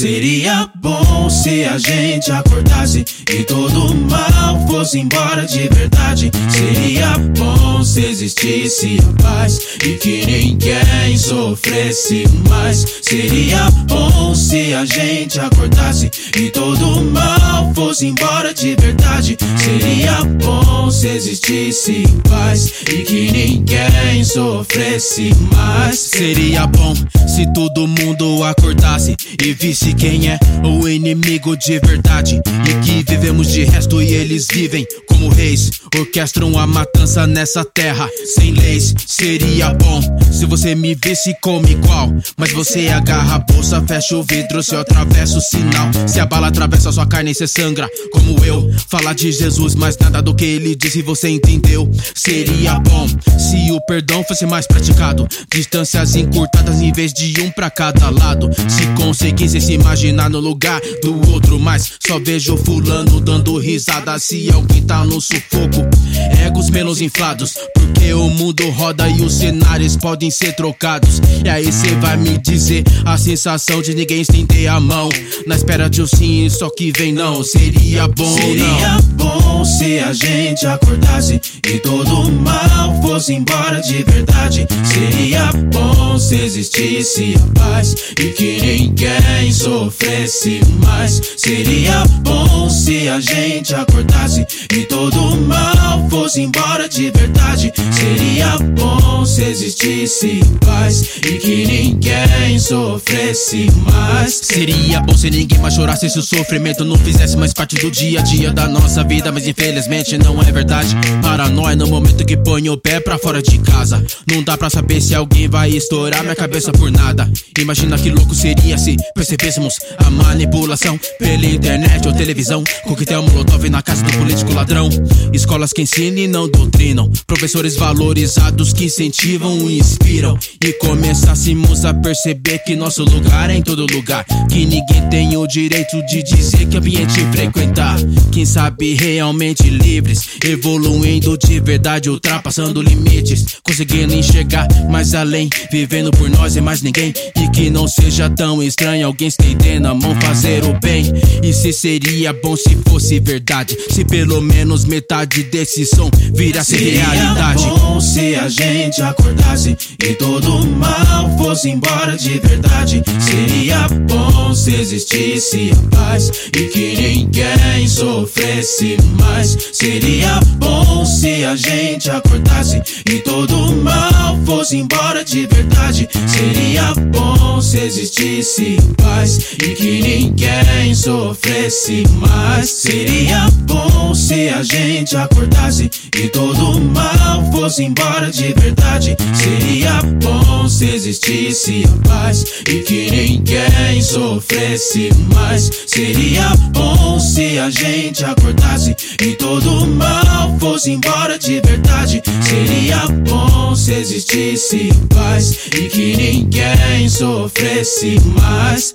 Seria bom se a gente acordasse e todo mal fosse embora de verdade. Seria bom se existisse a paz e que ninguém sofresse mais. Seria bom se a gente acordasse e todo mal fosse embora de verdade. Seria bom se existisse paz e que ninguém sofresse mais. Seria bom se todo mundo acordasse e visse quem é o inimigo de verdade. E que vivemos de resto e eles vivem como reis. Orquestram a matança nessa terra sem leis. Seria bom se você me visse como igual. Mas você agarra a bolsa, fecha o vidro, se eu atravesso o sinal. Se a bala atravessa sua carne, cê sangra como eu. Falar de Jesus, mas nada do que ele disse você entendeu. Seria bom se o perdão fosse mais praticado. Distâncias encurtadas em vez de um pra cada lado. Se conseguisse se imaginar no lugar do outro, mas só vejo fulano dando risada se alguém tá no sufoco. Egos menos inflados, porque o mundo roda e os cenários podem ser trocados. E aí cê vai me dizer a sensação de ninguém estender a mão. Na espera de um sim, só que vem não. Seria bom, Seria não. bom se a gente acordasse e todo mal fosse embora de verdade. Seria bom se existisse a paz e que ninguém sofresse mais. Seria bom se a gente acordasse e todo mal fosse embora de verdade. Seria bom se existisse paz e que ninguém sofresse mais. Seria bom se ninguém mais chorasse se o sofrimento não fizesse mais parte do dia a dia da nossa vida, mas infelizmente não é verdade. Paranoia no momento que ponho o pé pra fora de casa. Não dá pra saber se alguém vai estourar minha cabeça por nada. Imagina que louco seria se percebêssemos a manipulação pela internet ou televisão. Coquetel molotov na casa do político ladrão. Escolas que ensinam e não doutrinam. Professores valorizados que incentivam e inspiram. E começássemos a perceber que nosso lugar é em todo lugar. Que ninguém tem o direito de dizer que ambiente frequentar. Quem sabe realmente livres, evoluindo de verdade, ultrapassando limites. Conseguindo enxergar mais além, vivendo por nós e mais ninguém. E que não seja tão estranho alguém estendendo a mão fazer o bem. E se seria bom se fosse verdade, se pelo menos metade desse som virasse realidade. Seria bom se a gente acordasse e todo mal fosse embora de verdade. Seria bom se existisse a paz e que ninguém sofresse mais. Seria bom se a gente acordasse e todo mal fosse embora de verdade. Seria bom se existisse paz e que ninguém sofresse mais. Seria bom se a gente acordasse e todo mal fosse embora de verdade. Seria bom se existisse a paz e que ninguém sofresse mais. Seria bom se a gente acordasse e todo mal fosse embora de verdade. Seria bom se existisse paz e que ninguém sofresse mais.